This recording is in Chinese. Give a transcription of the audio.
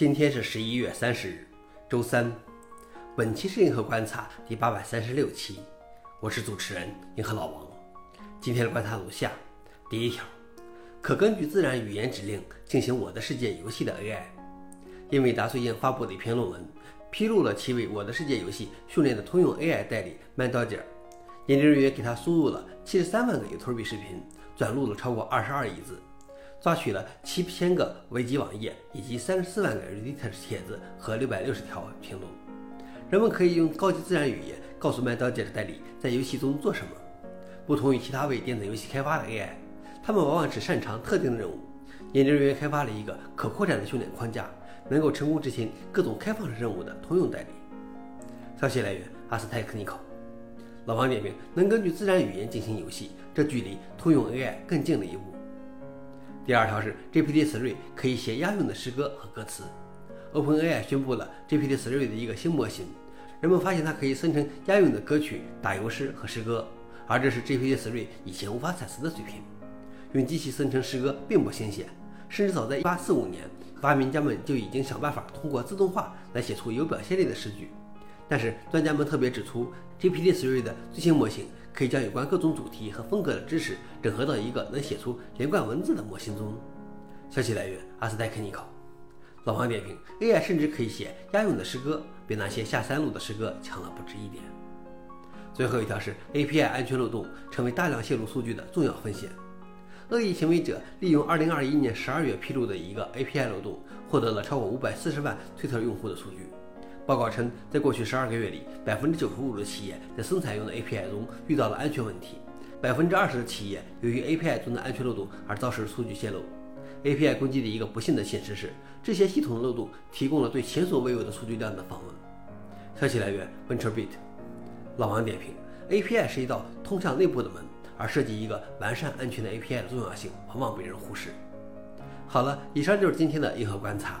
今天是十一月三十日，周三。本期是银河观察第八百三十六期，我是主持人银河老王。今天的观察如下：第一条，可根据自然语言指令进行《我的世界》游戏的 AI。英伟达最近发布的一篇论文，披露了其为《我的世界》游戏训练的通用 AI 代理 Mandoger。研究人员给他输入了七十三万个 YouTube 视频，转录了超过二十二亿字。抓取了七千个维基网页，以及三十四万个 Reddit 帖子和六百六十条评论。人们可以用高级自然语言告诉麦刀姐的代理在游戏中做什么。不同于其他为电子游戏开发的 AI，他们往往只擅长特定的任务。研究人员开发了一个可扩展的训练框架，能够成功执行各种开放式任务的通用代理。消息来源：阿斯泰克尼考。老王点评：能根据自然语言进行游戏，这距离通用 AI 更近了一步。第二条是 GPT-3 可以写押韵的诗歌和歌词。OpenAI 宣布了 GPT-3 的一个新模型，人们发现它可以生成押韵的歌曲、打油诗和诗歌，而这是 GPT-3 以前无法产生的水平。用机器生成诗歌并不新鲜，甚至早在1845年，发明家们就已经想办法通过自动化来写出有表现力的诗句。但是专家们特别指出，GPT Three 的最新模型可以将有关各种主题和风格的知识整合到一个能写出连贯文字的模型中。消息来源：阿斯泰克尼考。老王点评：AI 甚至可以写押韵的诗歌，比那些下三路的诗歌强了不止一点。最后一条是 API 安全漏洞成为大量泄露数据的重要风险。恶意行为者利用2021年12月披露的一个 API 漏洞，获得了超过540万推特用户的数据。报告称，在过去十二个月里，百分之九十五的企业在生产用的 API 中遇到了安全问题，百分之二十的企业由于 API 中的安全漏洞而遭受数据泄露。API 攻击的一个不幸的现实是，这些系统的漏洞提供了对前所未有的数据量的访问。消息来源：VentureBeat。老王点评：API 是一道通向内部的门，而设计一个完善安全的 API 的重要性往往被人忽视。好了，以上就是今天的硬核观察。